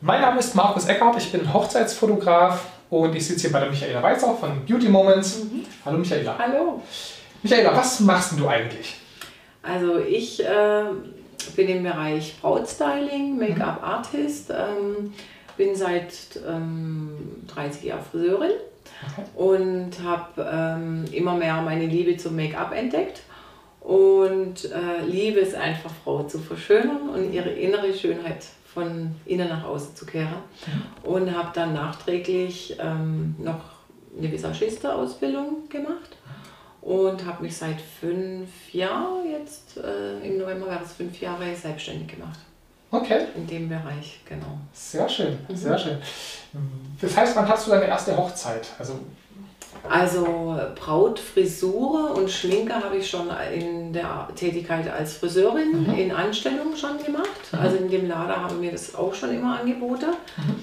Mein Name ist Markus Eckhardt, ich bin Hochzeitsfotograf und ich sitze hier bei der Michaela Weißer von Beauty Moments. Mhm. Hallo Michaela. Hallo. Michaela, was machst du eigentlich? Also ich äh, bin im Bereich Brautstyling, Make-up-Artist, ähm, bin seit ähm, 30 Jahren Friseurin okay. und habe ähm, immer mehr meine Liebe zum Make-up entdeckt und äh, liebe es einfach, Frau zu verschönern und ihre innere Schönheit von innen nach außen zu kehren. Mhm. Und habe dann nachträglich ähm, noch eine Visagiste-Ausbildung gemacht und habe mich seit fünf Jahren, jetzt äh, im November wäre es fünf Jahre, selbstständig gemacht. Okay. In dem Bereich, genau. Sehr schön, mhm. sehr schön. Das heißt, wann hast du deine erste Hochzeit? Also also Brautfrisur und Schminke habe ich schon in der Tätigkeit als Friseurin mhm. in Anstellung schon gemacht. Mhm. Also in dem Lader haben wir das auch schon immer angeboten. Mhm.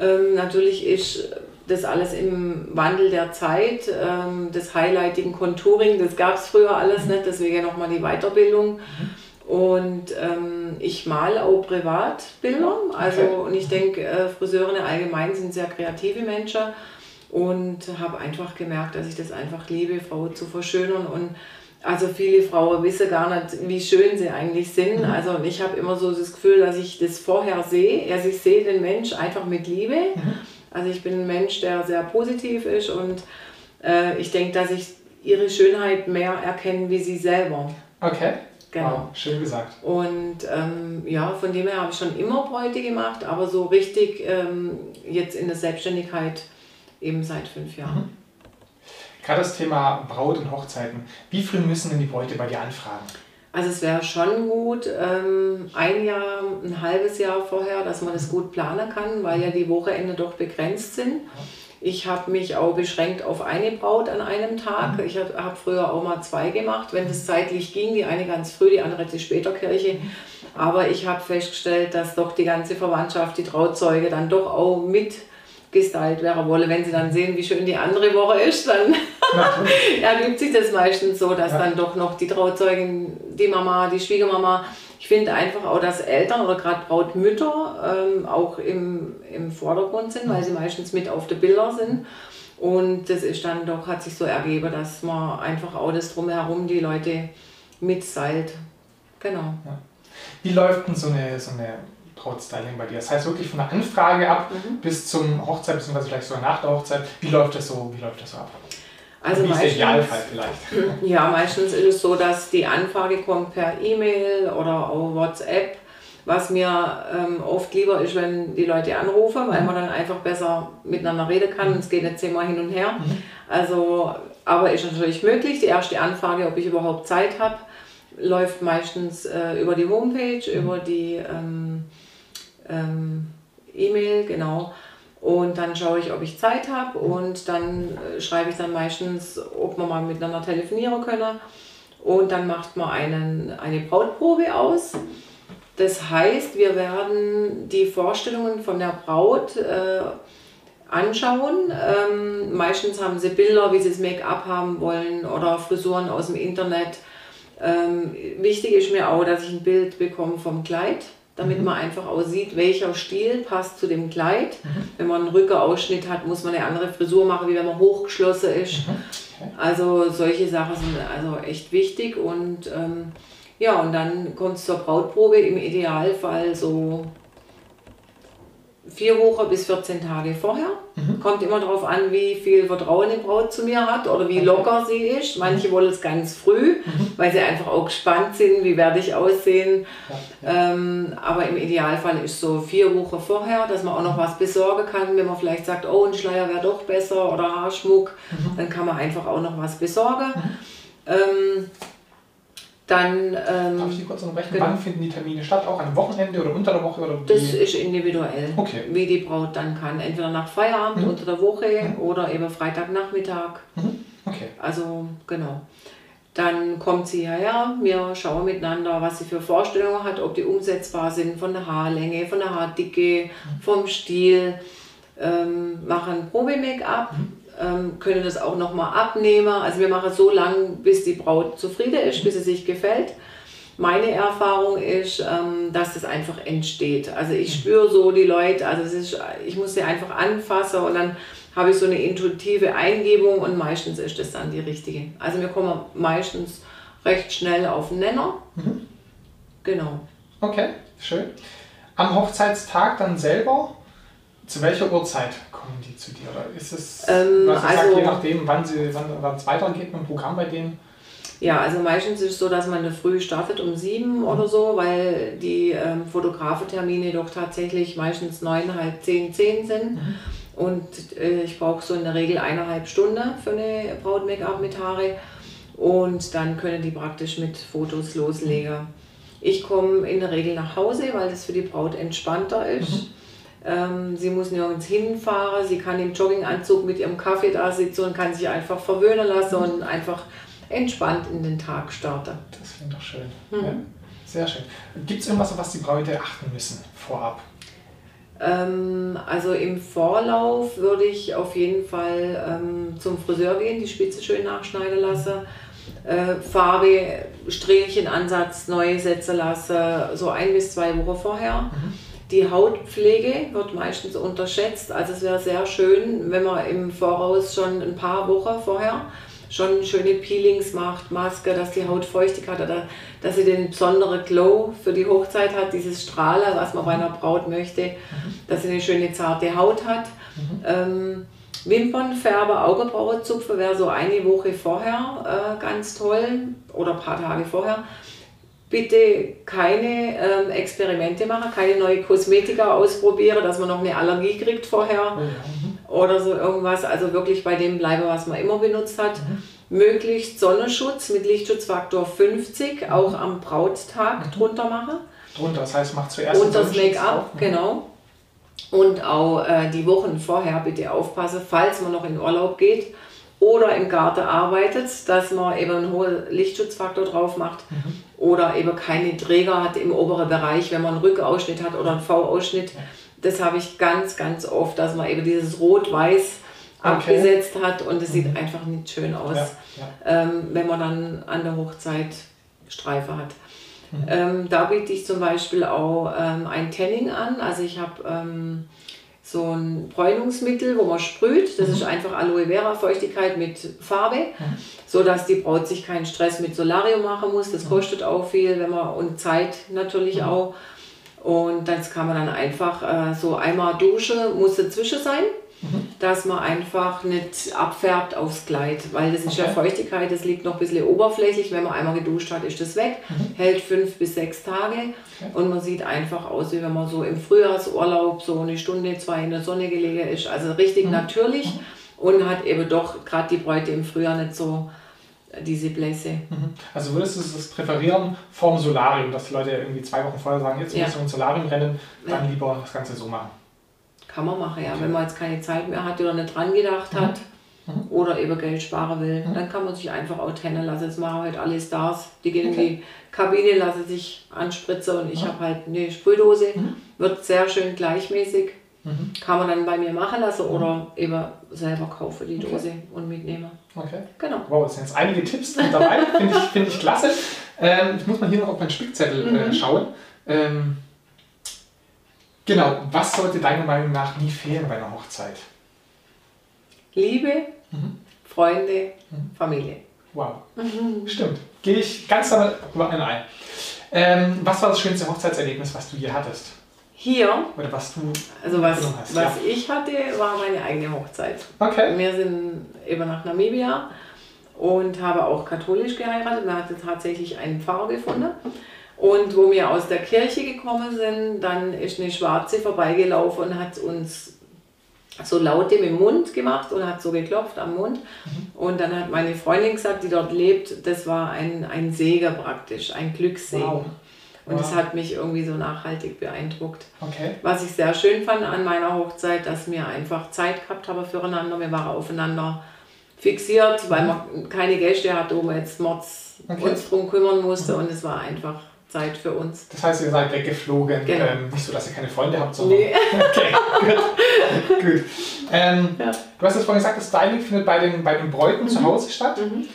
Ähm, natürlich ist das alles im Wandel der Zeit, ähm, das Highlighting, Contouring, das gab es früher alles mhm. nicht, deswegen nochmal die Weiterbildung. Mhm. Und ähm, ich male auch Privatbilder. Also, okay. und ich denke, äh, Friseurinnen allgemein sind sehr kreative Menschen und habe einfach gemerkt, dass ich das einfach liebe, Frauen zu verschönern und also viele Frauen wissen gar nicht, wie schön sie eigentlich sind. Mhm. Also ich habe immer so das Gefühl, dass ich das vorher sehe. Also ich sehe den Mensch einfach mit Liebe. Mhm. Also ich bin ein Mensch, der sehr positiv ist und äh, ich denke, dass ich ihre Schönheit mehr erkenne wie sie selber. Okay. Genau. Wow, schön gesagt. Und ähm, ja, von dem her habe ich schon immer Bräute gemacht, aber so richtig ähm, jetzt in der Selbstständigkeit eben seit fünf Jahren. Mhm. Gerade das Thema Braut und Hochzeiten. Wie früh müssen denn die Bräute bei dir anfragen? Also es wäre schon gut, ähm, ein Jahr, ein halbes Jahr vorher, dass man das gut planen kann, weil ja die Wochenende doch begrenzt sind. Ich habe mich auch beschränkt auf eine Braut an einem Tag. Mhm. Ich habe hab früher auch mal zwei gemacht, wenn es zeitlich ging. Die eine ganz früh, die andere zu später Kirche. Aber ich habe festgestellt, dass doch die ganze Verwandtschaft, die Trauzeuge dann doch auch mit gestylt wäre wolle. Wenn sie dann sehen, wie schön die andere Woche ist, dann ergibt sich das meistens so, dass ja. dann doch noch die Trauzeugin, die Mama, die Schwiegermama, ich finde einfach auch, dass Eltern oder gerade Brautmütter ähm, auch im, im Vordergrund sind, weil sie meistens mit auf den Bildern sind. Und das ist dann doch, hat sich so ergeben, dass man einfach auch das drumherum die Leute mitseilt. Genau. Ja. Wie läuft denn so eine, so eine Brautstyling bei dir? Das heißt wirklich von der Anfrage ab mhm. bis zum Hochzeit, beziehungsweise vielleicht sogar nach der Hochzeit. Wie läuft das so, wie läuft das so ab? Also Wie ist der Idealfall vielleicht? Ja, meistens ist es so, dass die Anfrage kommt per E-Mail oder auch WhatsApp. Was mir ähm, oft lieber ist, wenn die Leute anrufen, weil mhm. man dann einfach besser miteinander reden kann. Es geht nicht zehnmal hin und her. Mhm. Also, aber ist natürlich möglich. Die erste Anfrage, ob ich überhaupt Zeit habe, läuft meistens äh, über die Homepage, mhm. über die ähm, ähm, E-Mail, genau. Und dann schaue ich, ob ich Zeit habe und dann äh, schreibe ich dann meistens, ob wir mal miteinander telefonieren können. Und dann macht man einen, eine Brautprobe aus. Das heißt, wir werden die Vorstellungen von der Braut äh, anschauen. Ähm, meistens haben sie Bilder, wie sie das Make-up haben wollen oder Frisuren aus dem Internet. Ähm, wichtig ist mir auch, dass ich ein Bild bekomme vom Kleid damit mhm. man einfach auch sieht, welcher Stil passt zu dem Kleid. Mhm. Wenn man einen Rückerausschnitt hat, muss man eine andere Frisur machen, wie wenn man hochgeschlossen ist. Mhm. Also solche Sachen sind also echt wichtig und ähm, ja, und dann kommt es zur Brautprobe im Idealfall so vier Wochen bis 14 Tage vorher. Mhm. Kommt immer darauf an, wie viel Vertrauen die Braut zu mir hat oder wie locker sie ist. Manche mhm. wollen es ganz früh, mhm. weil sie einfach auch gespannt sind, wie werde ich aussehen. Ja, ja. Ähm, aber im Idealfall ist so vier Wochen vorher, dass man auch noch was besorgen kann. Wenn man vielleicht sagt, oh, ein Schleier wäre doch besser oder Haarschmuck, mhm. dann kann man einfach auch noch was besorgen. Mhm. Ähm, dann, ähm, Darf ich Sie kurz unterbrechen? Genau. Wann finden die Termine statt? Auch am Wochenende oder unter der Woche? Oder das ist individuell, okay. wie die Braut dann kann. Entweder nach Feierabend, mhm. unter der Woche mhm. oder eben Freitagnachmittag. Mhm. Okay. Also genau. Dann kommt sie hierher, wir schauen miteinander, was sie für Vorstellungen hat, ob die umsetzbar sind von der Haarlänge, von der Haardicke, mhm. vom Stil, ähm, machen Probe-Make-up. Mhm können das auch nochmal abnehmen. Also wir machen so lange, bis die Braut zufrieden ist, bis sie sich gefällt. Meine Erfahrung ist, ähm, dass das einfach entsteht. Also ich spüre so die Leute, also es ist, ich muss sie einfach anfassen und dann habe ich so eine intuitive Eingebung und meistens ist das dann die richtige. Also wir kommen meistens recht schnell auf den Nenner. Mhm. Genau. Okay, schön. Am Hochzeitstag dann selber, zu welcher Uhrzeit kommen die zu dir? Oder ist es, ähm, was also, sagt, je nachdem, wann wann es weitergeht mit dem Programm bei denen? Ja, also meistens ist es so, dass man eine früh startet um sieben mhm. oder so, weil die ähm, Fotografentermine doch tatsächlich meistens neun, halb zehn, zehn sind. Mhm. Und äh, ich brauche so in der Regel eineinhalb Stunden für eine Braut-Make-up mit Haare. Und dann können die praktisch mit Fotos loslegen. Ich komme in der Regel nach Hause, weil das für die Braut entspannter ist. Mhm. Ähm, sie muss nirgends hinfahren, sie kann im Jogginganzug mit ihrem Kaffee da sitzen und kann sich einfach verwöhnen lassen mhm. und einfach entspannt in den Tag starten. Das klingt doch schön. Mhm. Ja, sehr schön. Gibt es irgendwas, auf was die Bräute achten müssen vorab? Ähm, also im Vorlauf würde ich auf jeden Fall ähm, zum Friseur gehen, die Spitze schön nachschneiden lassen. Äh, Farbe, Strähnchenansatz neu setzen lassen, so ein bis zwei Wochen vorher. Mhm. Die Hautpflege wird meistens unterschätzt. Also es wäre sehr schön, wenn man im Voraus schon ein paar Wochen vorher schon schöne Peelings macht, Maske, dass die Haut feuchtig hat oder dass sie den besonderen Glow für die Hochzeit hat, dieses Strahler, was man bei einer Braut möchte, mhm. dass sie eine schöne zarte Haut hat. Mhm. Ähm, Wimpernfärbe, Augenbrauenzupfer wäre so eine Woche vorher äh, ganz toll oder ein paar Tage vorher. Bitte keine ähm, Experimente machen, keine neue Kosmetika ausprobieren, dass man noch eine Allergie kriegt vorher. Oh mhm oder so irgendwas. Also wirklich bei dem bleiben, was man immer benutzt hat. Mhm. Möglichst Sonnenschutz mit Lichtschutzfaktor 50 mhm. auch am Brauttag mhm. drunter machen. Drunter, das heißt, macht zuerst Und das Make-up, mhm. genau. Und auch äh, die Wochen vorher bitte aufpassen, falls man noch in Urlaub geht oder im Garten arbeitet, dass man eben einen hohen Lichtschutzfaktor drauf macht mhm. Oder eben keine Träger hat im oberen Bereich, wenn man einen Rückausschnitt hat oder einen V-Ausschnitt. Das habe ich ganz, ganz oft, dass man eben dieses Rot-Weiß okay. abgesetzt hat und es mhm. sieht einfach nicht schön aus, ja, ja. Ähm, wenn man dann an der Hochzeit Streife hat. Mhm. Ähm, da biete ich zum Beispiel auch ähm, ein Tanning an. Also ich habe ähm, so ein Bräunungsmittel, wo man sprüht. Das mhm. ist einfach Aloe Vera Feuchtigkeit mit Farbe, mhm. so dass die Braut sich keinen Stress mit Solarium machen muss. Das mhm. kostet auch viel, wenn man und Zeit natürlich auch. Und das kann man dann einfach äh, so einmal Dusche muss dazwischen sein, mhm. dass man einfach nicht abfärbt aufs Kleid, weil das ist okay. ja Feuchtigkeit, das liegt noch ein bisschen oberflächlich. Wenn man einmal geduscht hat, ist das weg, mhm. hält fünf bis sechs Tage okay. und man sieht einfach aus, wie wenn man so im Frühjahrsurlaub so eine Stunde, zwei in der Sonne gelegen ist. Also richtig mhm. natürlich und hat eben doch gerade die Bräute im Frühjahr nicht so diese Blässe. Mhm. Also würdest du das präferieren vorm Solarium, dass die Leute irgendwie zwei Wochen vorher sagen, jetzt ja. müssen wir ins Solarium rennen, dann ja. lieber das Ganze so machen? Kann man machen, ja. Okay. Wenn man jetzt keine Zeit mehr hat oder nicht dran gedacht mhm. hat mhm. oder eben Geld sparen will, mhm. dann kann man sich einfach auch trennen lassen. Jetzt machen halt alle Stars, die gehen okay. in die Kabine, lassen sich anspritzen und ich mhm. habe halt eine Sprühdose. Mhm. Wird sehr schön gleichmäßig Mhm. Kann man dann bei mir machen lassen mhm. oder eben selber kaufen die Dose okay. und mitnehmen. Okay. Genau. Wow, das sind jetzt einige Tipps dabei. Finde ich, find ich klasse. Ähm, ich muss mal hier noch auf meinen Spickzettel äh, mhm. schauen. Ähm, genau, was sollte deiner Meinung nach nie fehlen bei einer Hochzeit? Liebe, mhm. Freunde, mhm. Familie. Wow. Mhm. Stimmt. Gehe ich ganz damit ein. Ähm, was war das schönste Hochzeitserlebnis, was du je hattest? Hier. Oder was du also was, hast, was ja. ich hatte, war meine eigene Hochzeit. Okay. Wir sind eben nach Namibia und habe auch katholisch geheiratet. Wir hatten tatsächlich einen Pfarrer gefunden. Und wo wir aus der Kirche gekommen sind, dann ist eine Schwarze vorbeigelaufen und hat uns so Laute mit dem Mund gemacht und hat so geklopft am Mund. Mhm. Und dann hat meine Freundin gesagt, die dort lebt, das war ein, ein Segen praktisch, ein Glückssegen. Wow. Und wow. das hat mich irgendwie so nachhaltig beeindruckt. Okay. Was ich sehr schön fand an meiner Hochzeit, dass wir einfach Zeit gehabt haben füreinander. Wir waren aufeinander fixiert, weil man keine Gäste hatte, wo man jetzt Mords okay. uns drum kümmern musste. Mhm. Und es war einfach Zeit für uns. Das heißt, ihr seid weggeflogen. Genau. Ähm, nicht so, dass ihr keine Freunde habt, sondern. Nee. okay, gut. gut. Ähm, ja. Du hast es vorhin gesagt, das Styling findet bei den, bei den Bräuten mhm. zu Hause statt. Mhm.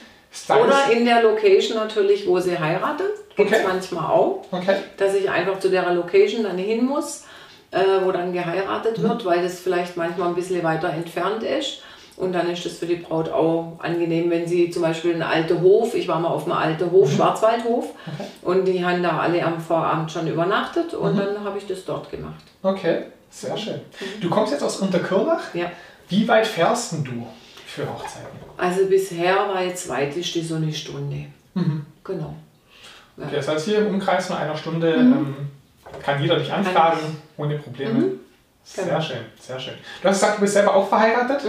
Oder in der Location natürlich, wo sie heiratet. Gibt es okay. manchmal auch. Okay. Dass ich einfach zu der Location dann hin muss, äh, wo dann geheiratet mhm. wird, weil das vielleicht manchmal ein bisschen weiter entfernt ist. Und dann ist es für die Braut auch angenehm, wenn sie zum Beispiel einen alten Hof, ich war mal auf einem alten Hof, mhm. Schwarzwaldhof, okay. und die haben da alle am Vorabend schon übernachtet und mhm. dann habe ich das dort gemacht. Okay, sehr schön. Mhm. Du kommst jetzt aus Unterkirnach. Ja. Wie weit fährst du für Hochzeiten? Also bisher war jetzt weiteste so eine Stunde. Mhm. Genau. Ja. Okay, das heißt hier im Umkreis von einer Stunde mhm. ähm, kann jeder dich anfragen, ohne Probleme. Mhm. Sehr genau. schön, sehr schön. Du hast gesagt, du bist selber auch verheiratet.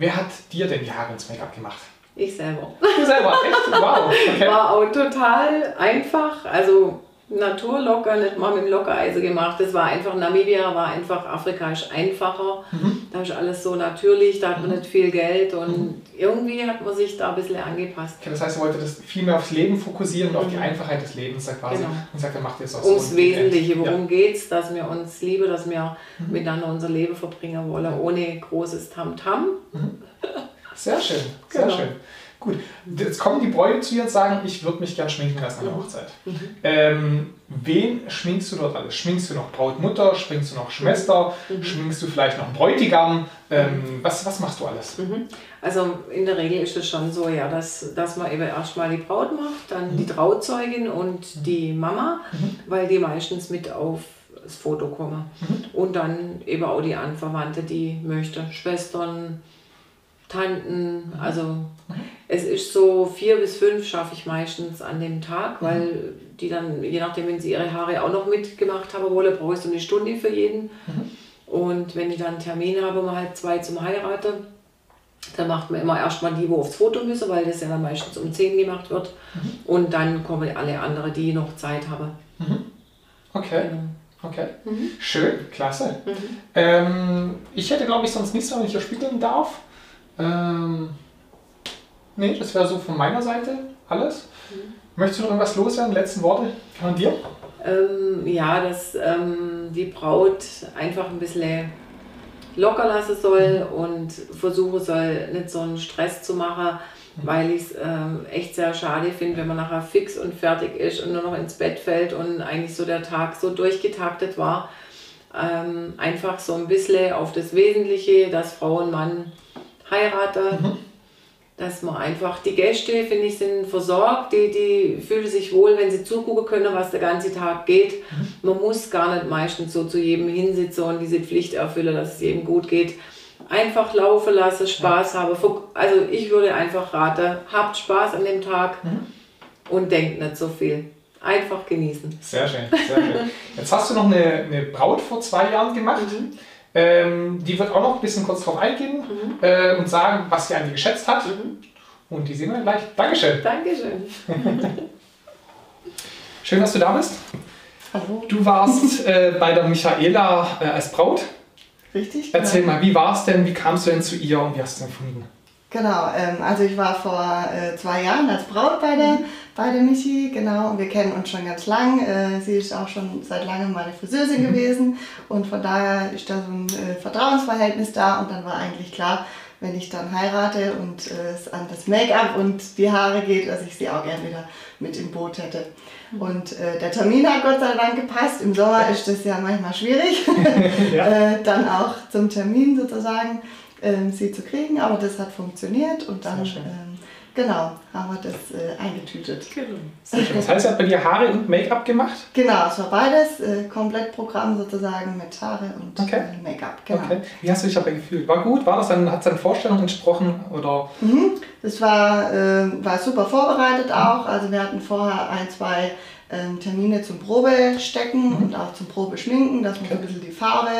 Wer hat dir denn die Haare ins Make-up gemacht? Ich selber. Du selber, echt? Wow. Okay. War auch total einfach. Also Naturlocker, nicht mal mit dem Lockereisen gemacht. Das war einfach, Namibia war einfach afrikanisch einfacher. Mhm. Da ist alles so natürlich, da hat man mhm. nicht viel Geld und mhm. irgendwie hat man sich da ein bisschen angepasst. Okay, das heißt, er wollte das viel mehr aufs Leben fokussieren und auf die mhm. Einfachheit des Lebens quasi. Genau. Und sagt, er macht jetzt auch Ums Wesentliche, worum ja. geht es, dass wir uns lieben, dass wir mhm. miteinander unser Leben verbringen wollen, ohne großes Tamtam. -Tam. Sehr schön, sehr genau. schön. Gut, jetzt kommen die Bräute zu dir und sagen, ich würde mich gern schminken lassen an der mhm. Hochzeit. Mhm. Ähm, wen schminkst du dort alles? Schminkst du noch Brautmutter? Schminkst du noch Schwester? Mhm. Schminkst du vielleicht noch einen Bräutigam? Ähm, was, was machst du alles? Mhm. Also in der Regel ist es schon so, ja, dass, dass man eben erstmal die Braut macht, dann die mhm. Trauzeugin und mhm. die Mama, weil die meistens mit auf das Foto kommen. Und dann eben auch die Anverwandte, die möchte, Schwestern, Tanten, also es ist so vier bis fünf schaffe ich meistens an dem Tag, mhm. weil die dann, je nachdem, wenn sie ihre Haare auch noch mitgemacht haben wollen, brauche ich so eine Stunde für jeden. Mhm. Und wenn ich dann einen Termin habe, um halb zwei zum Heiraten, dann macht man immer erstmal die, wo aufs Foto müssen, weil das ja dann meistens um zehn gemacht wird. Mhm. Und dann kommen alle anderen, die noch Zeit haben. Mhm. Okay. Genau. Okay, mhm. schön, klasse. Mhm. Ähm, ich hätte, glaube ich, sonst nichts, wenn ich hier spiegeln darf. Ähm, nee, das wäre so von meiner Seite alles. Mhm. Möchtest du noch irgendwas loswerden? Letzten Worte von dir? Ähm, ja, dass ähm, die Braut einfach ein bisschen locker lassen soll mhm. und versuchen soll, nicht so einen Stress zu machen, mhm. weil ich es ähm, echt sehr schade finde, wenn man nachher fix und fertig ist und nur noch ins Bett fällt und eigentlich so der Tag so durchgetaktet war. Ähm, einfach so ein bisschen auf das Wesentliche, dass Frau und Mann heirate. Mhm. Dass man einfach, die Gäste, finde ich, sind versorgt, die, die fühlen sich wohl, wenn sie zugucken können, was der ganze Tag geht. Mhm. Man muss gar nicht meistens so zu jedem hinsitzen und diese Pflicht erfüllen, dass es jedem gut geht. Einfach laufen lassen, Spaß ja. haben. Also ich würde einfach raten, habt Spaß an dem Tag mhm. und denkt nicht so viel. Einfach genießen. Sehr schön, sehr schön. Jetzt hast du noch eine, eine Braut vor zwei Jahren gemacht. Mhm. Ähm, die wird auch noch ein bisschen kurz drauf eingehen mhm. äh, und sagen, was sie an die geschätzt hat. Mhm. Und die sehen wir gleich. Dankeschön. Dankeschön. Schön, dass du da bist. Hallo. Du warst äh, bei der Michaela äh, als Braut. Richtig. Erzähl genau. mal, wie war es denn? Wie kamst du denn zu ihr und wie hast du es empfunden? Genau, ähm, also ich war vor äh, zwei Jahren als Braut bei der, bei der Michi, genau, und wir kennen uns schon ganz lang. Äh, sie ist auch schon seit langem meine Friseurin mhm. gewesen und von daher ist da so ein äh, Vertrauensverhältnis da und dann war eigentlich klar, wenn ich dann heirate und äh, es an das Make-up und die Haare geht, dass ich sie auch gerne wieder mit im Boot hätte. Mhm. Und äh, der Termin hat Gott sei Dank gepasst. Im Sommer ist das ja manchmal schwierig, ja. äh, dann auch zum Termin sozusagen ähm, sie zu kriegen, aber das hat funktioniert und dann genau haben wir das äh, eingetütet. Genau. Das heißt, ihr habt bei dir Haare und Make-up gemacht? Genau, es war beides, äh, Komplettprogramm sozusagen mit Haare und okay. äh, Make-up. Genau. Okay. Wie hast du dich dabei gefühlt? War gut? War das dann, hat es deinen Vorstellungen entsprochen? Oder? Mhm. Das war, äh, war super vorbereitet auch. Also wir hatten vorher ein, zwei ähm, Termine zum Probestecken mhm. und auch zum Probeschminken, dass man okay. so ein bisschen die Farbe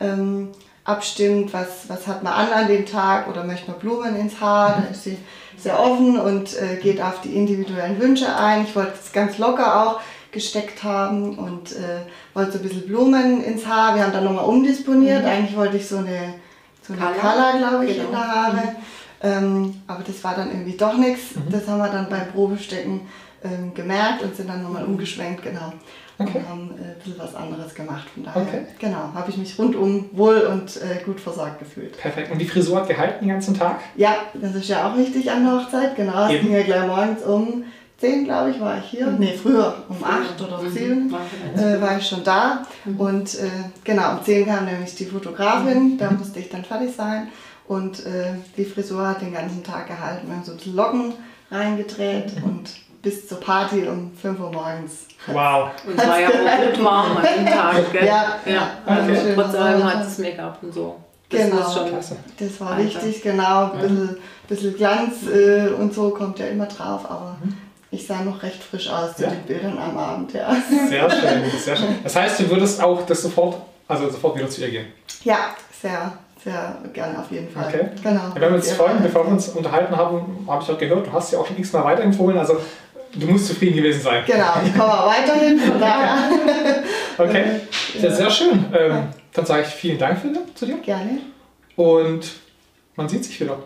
ähm, abstimmt, was, was hat man an an dem Tag oder möchte man Blumen ins Haar, dann ist sie sehr offen und äh, geht auf die individuellen Wünsche ein. Ich wollte es ganz locker auch gesteckt haben und äh, wollte so ein bisschen Blumen ins Haar. Wir haben dann nochmal umdisponiert. Mhm. Eigentlich wollte ich so eine, so eine Color, glaube ich, genau. in der Haare. Mhm. Ähm, aber das war dann irgendwie doch nichts. Mhm. Das haben wir dann beim Probestecken ähm, gemerkt und sind dann nochmal umgeschwenkt, genau. Okay. und haben äh, ein bisschen was anderes gemacht. Von daher, okay. genau, habe ich mich rundum wohl und äh, gut versorgt gefühlt. Perfekt. Und die Frisur hat gehalten den ganzen Tag? Ja, das ist ja auch wichtig an der Hochzeit. Genau, es ging ja gleich morgens um 10, glaube ich, war ich hier. Mhm. Nee, früher um 8 oder um 10 mhm. äh, war ich schon da. Mhm. Und äh, genau, um 10 kam nämlich die Fotografin, da musste ich dann fertig sein. Und äh, die Frisur hat den ganzen Tag gehalten. Wir haben so ein bisschen Locken reingedreht mhm. und bis zur Party um 5 Uhr morgens. Wow. Und es war ja auch gut warm an dem Tag, gell? Ja, ja. Also okay. trotz allem hat das Make-up und so. Das genau, schon klasse. das war Alter. wichtig, genau. Ein bisschen, bisschen Glanz äh, und so kommt ja immer drauf, aber mhm. ich sah noch recht frisch aus zu ja. den Bildern am Abend, ja. Sehr schön, sehr schön. Das heißt, du würdest auch das sofort, also sofort wieder zu ihr gehen? Ja, sehr, sehr gerne auf jeden Fall. Okay. Genau. Ja, wir haben uns vorhin, bevor wir uns unterhalten haben, habe ich auch gehört, du hast ja auch schon x-mal weiterempfohlen. Also du musst zufrieden gewesen sein. Genau, ich komme auch weiterhin, von daher. okay, ja, sehr schön. Ähm, dann sage ich vielen Dank für, zu dir. Gerne. Und man sieht sich wieder.